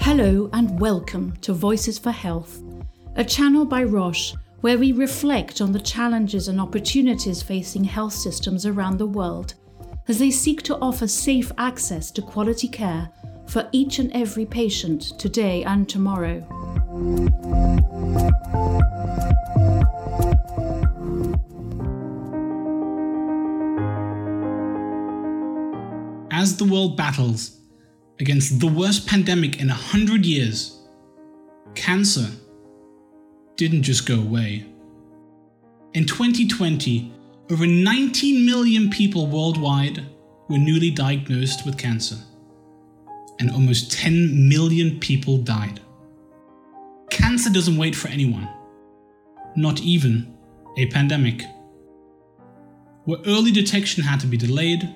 Hello and welcome to Voices for Health, a channel by Roche where we reflect on the challenges and opportunities facing health systems around the world as they seek to offer safe access to quality care for each and every patient today and tomorrow. As the world battles against the worst pandemic in a hundred years, cancer didn't just go away. In 2020, over 19 million people worldwide were newly diagnosed with cancer, and almost 10 million people died. Cancer doesn't wait for anyone, not even a pandemic. Where early detection had to be delayed,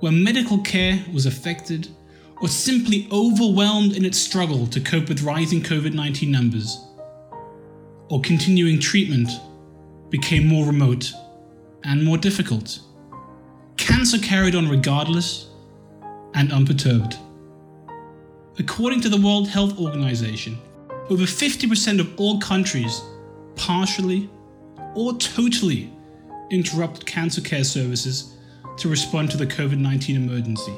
where medical care was affected, or simply overwhelmed in its struggle to cope with rising COVID 19 numbers, or continuing treatment became more remote and more difficult. Cancer carried on regardless and unperturbed. According to the World Health Organization, over 50% of all countries partially or totally interrupted cancer care services to respond to the COVID 19 emergency.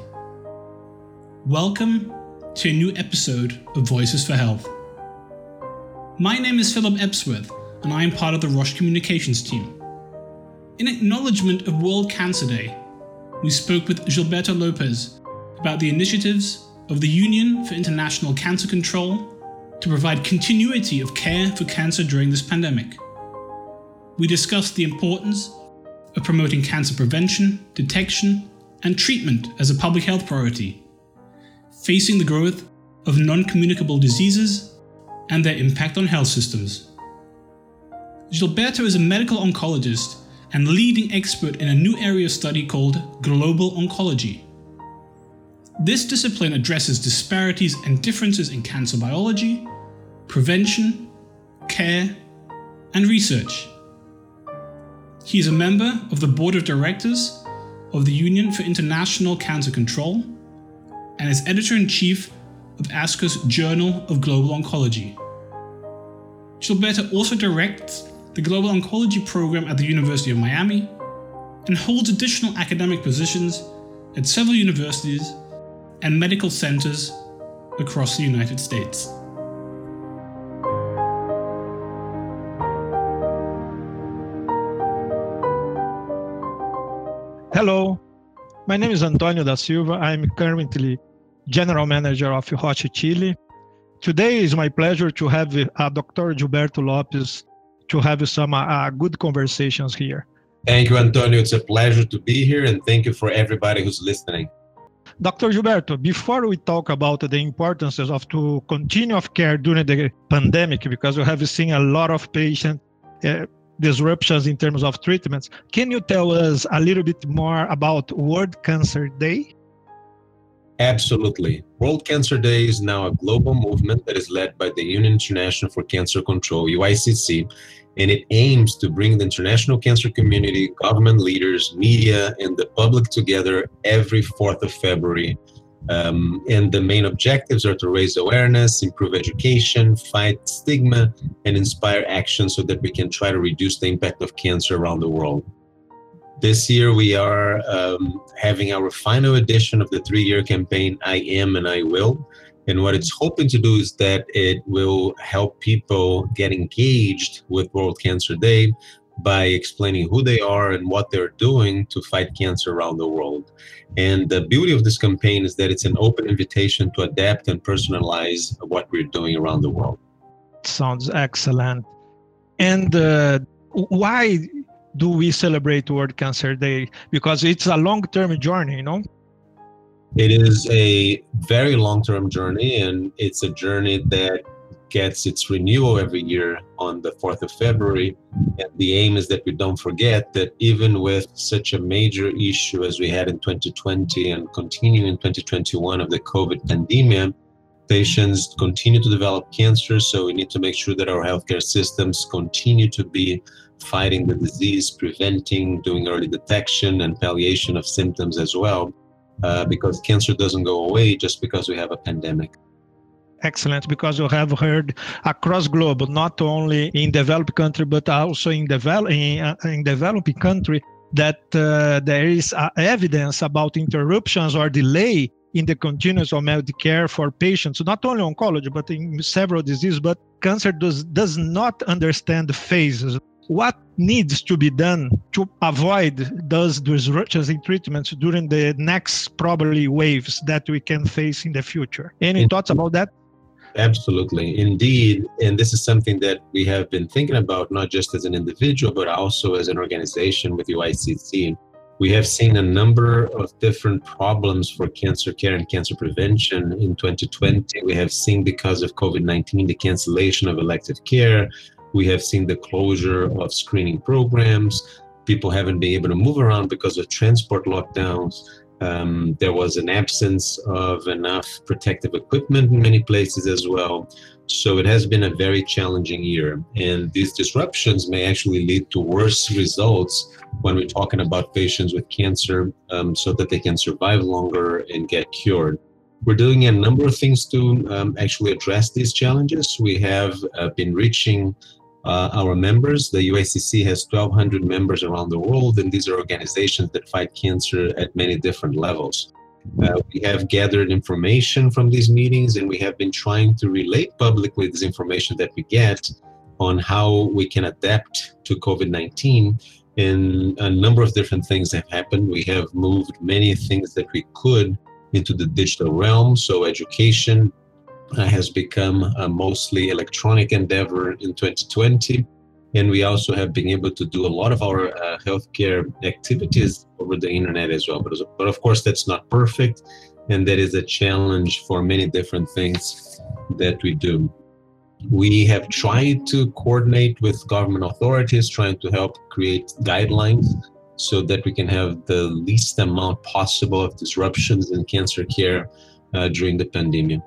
Welcome to a new episode of Voices for Health. My name is Philip Epsworth, and I am part of the Roche Communications team. In acknowledgement of World Cancer Day, we spoke with Gilberto Lopes about the initiatives of the Union for International Cancer Control to provide continuity of care for cancer during this pandemic. We discussed the importance of promoting cancer prevention, detection, and treatment as a public health priority, facing the growth of non communicable diseases and their impact on health systems. Gilberto is a medical oncologist and leading expert in a new area of study called global oncology. This discipline addresses disparities and differences in cancer biology, prevention, care, and research. He is a member of the board of directors of the Union for International Cancer Control and is editor in chief of ASCO's Journal of Global Oncology. Gilberto also directs the Global Oncology Program at the University of Miami and holds additional academic positions at several universities and medical centers across the United States. Hello, my name is Antonio da Silva. I'm currently General Manager of Roche Chile. Today is my pleasure to have uh, Dr. Gilberto Lopes to have some uh, good conversations here. Thank you, Antonio. It's a pleasure to be here, and thank you for everybody who's listening. Dr. Gilberto, before we talk about the importance of to continue of care during the pandemic, because we have seen a lot of patient uh, disruptions in terms of treatments, can you tell us a little bit more about World Cancer Day? Absolutely. World Cancer Day is now a global movement that is led by the Union International for Cancer Control, UICC, and it aims to bring the international cancer community, government leaders, media, and the public together every 4th of February. Um, and the main objectives are to raise awareness, improve education, fight stigma, and inspire action so that we can try to reduce the impact of cancer around the world. This year, we are um, having our final edition of the three year campaign, I Am and I Will. And what it's hoping to do is that it will help people get engaged with World Cancer Day by explaining who they are and what they're doing to fight cancer around the world. And the beauty of this campaign is that it's an open invitation to adapt and personalize what we're doing around the world. Sounds excellent. And uh, why do we celebrate World Cancer Day? Because it's a long term journey, you know? It is a very long term journey, and it's a journey that gets its renewal every year on the 4th of February. And the aim is that we don't forget that even with such a major issue as we had in 2020 and continuing in 2021 of the COVID pandemic, Patients continue to develop cancer, so we need to make sure that our healthcare systems continue to be fighting the disease, preventing, doing early detection and palliation of symptoms as well, uh, because cancer doesn't go away just because we have a pandemic excellent because you have heard across globe not only in developed country but also in develop in, uh, in developing country that uh, there is uh, evidence about interruptions or delay in the continuous of medical care for patients, not only oncology, but in several diseases. But cancer does, does not understand the phases. What needs to be done to avoid those disruptions in treatments during the next probably waves that we can face in the future? Any thoughts about that? Absolutely, indeed. And this is something that we have been thinking about, not just as an individual, but also as an organization with UICC. We have seen a number of different problems for cancer care and cancer prevention in 2020. We have seen, because of COVID 19, the cancellation of elective care. We have seen the closure of screening programs. People haven't been able to move around because of transport lockdowns. Um, there was an absence of enough protective equipment in many places as well. So it has been a very challenging year. And these disruptions may actually lead to worse results when we're talking about patients with cancer um, so that they can survive longer and get cured. We're doing a number of things to um, actually address these challenges. We have uh, been reaching uh, our members. The UICC has 1,200 members around the world, and these are organizations that fight cancer at many different levels. Uh, we have gathered information from these meetings, and we have been trying to relate publicly this information that we get on how we can adapt to COVID 19. And a number of different things have happened. We have moved many things that we could into the digital realm. So, education, has become a mostly electronic endeavor in 2020. And we also have been able to do a lot of our uh, healthcare activities over the internet as well. But, but of course, that's not perfect. And that is a challenge for many different things that we do. We have tried to coordinate with government authorities, trying to help create guidelines so that we can have the least amount possible of disruptions in cancer care uh, during the pandemic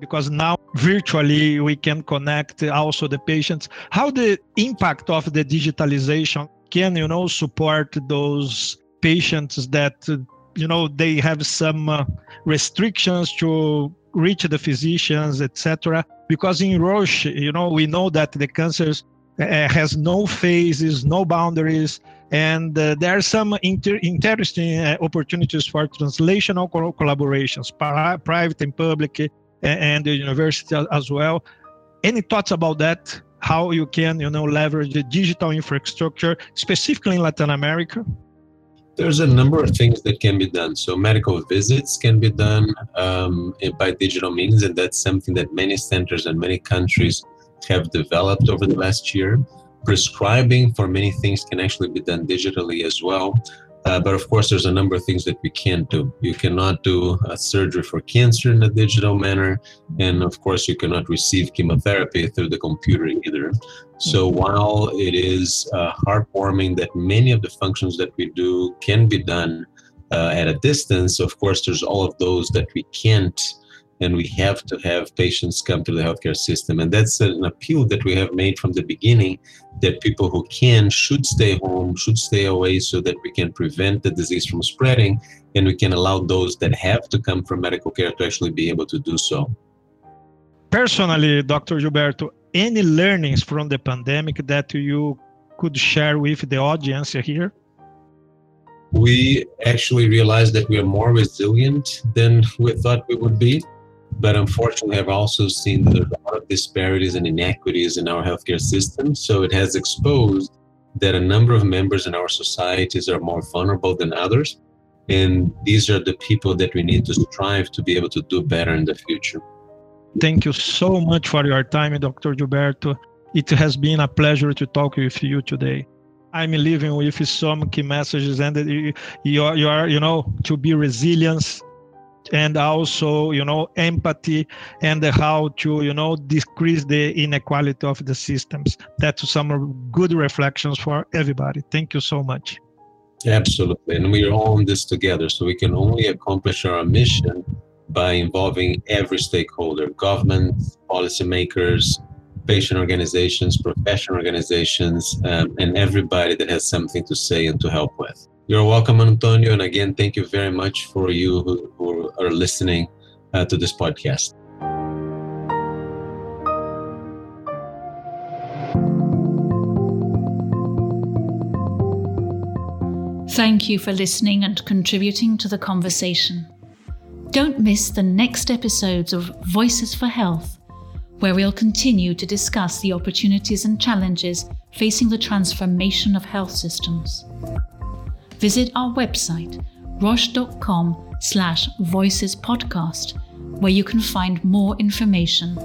because now virtually we can connect also the patients. How the impact of the digitalization can you know support those patients that you know they have some uh, restrictions to reach the physicians etc because in roche you know we know that the cancers uh, has no phases no boundaries and uh, there are some inter- interesting uh, opportunities for translational co- collaborations private and public and the university as well. Any thoughts about that? How you can, you know, leverage the digital infrastructure, specifically in Latin America? There's a number of things that can be done. So medical visits can be done um, by digital means, and that's something that many centers and many countries have developed over the last year. Prescribing for many things can actually be done digitally as well. Uh, but of course, there's a number of things that we can't do. You cannot do a surgery for cancer in a digital manner, and of course, you cannot receive chemotherapy through the computer either. So mm-hmm. while it is uh, heartwarming that many of the functions that we do can be done uh, at a distance, of course, there's all of those that we can't and we have to have patients come to the healthcare system. And that's an appeal that we have made from the beginning that people who can should stay home, should stay away so that we can prevent the disease from spreading and we can allow those that have to come for medical care to actually be able to do so. Personally, Dr. Gilberto, any learnings from the pandemic that you could share with the audience here? We actually realized that we are more resilient than we thought we would be but unfortunately, I've also seen that there's a lot of disparities and inequities in our healthcare system. So it has exposed that a number of members in our societies are more vulnerable than others. And these are the people that we need to strive to be able to do better in the future. Thank you so much for your time, Dr. Gilberto. It has been a pleasure to talk with you today. I'm leaving with some key messages, and you, you are, you are, you know, to be resilient and also you know empathy and how to you know decrease the inequality of the systems. That's some good reflections for everybody. Thank you so much. Absolutely. And we're all in this together so we can only accomplish our mission by involving every stakeholder government, policymakers, patient organizations, professional organizations, um, and everybody that has something to say and to help with. You're welcome, Antonio. And again, thank you very much for you who, who are listening uh, to this podcast. Thank you for listening and contributing to the conversation. Don't miss the next episodes of Voices for Health, where we'll continue to discuss the opportunities and challenges facing the transformation of health systems. Visit our website, roche.com slash voices podcast, where you can find more information.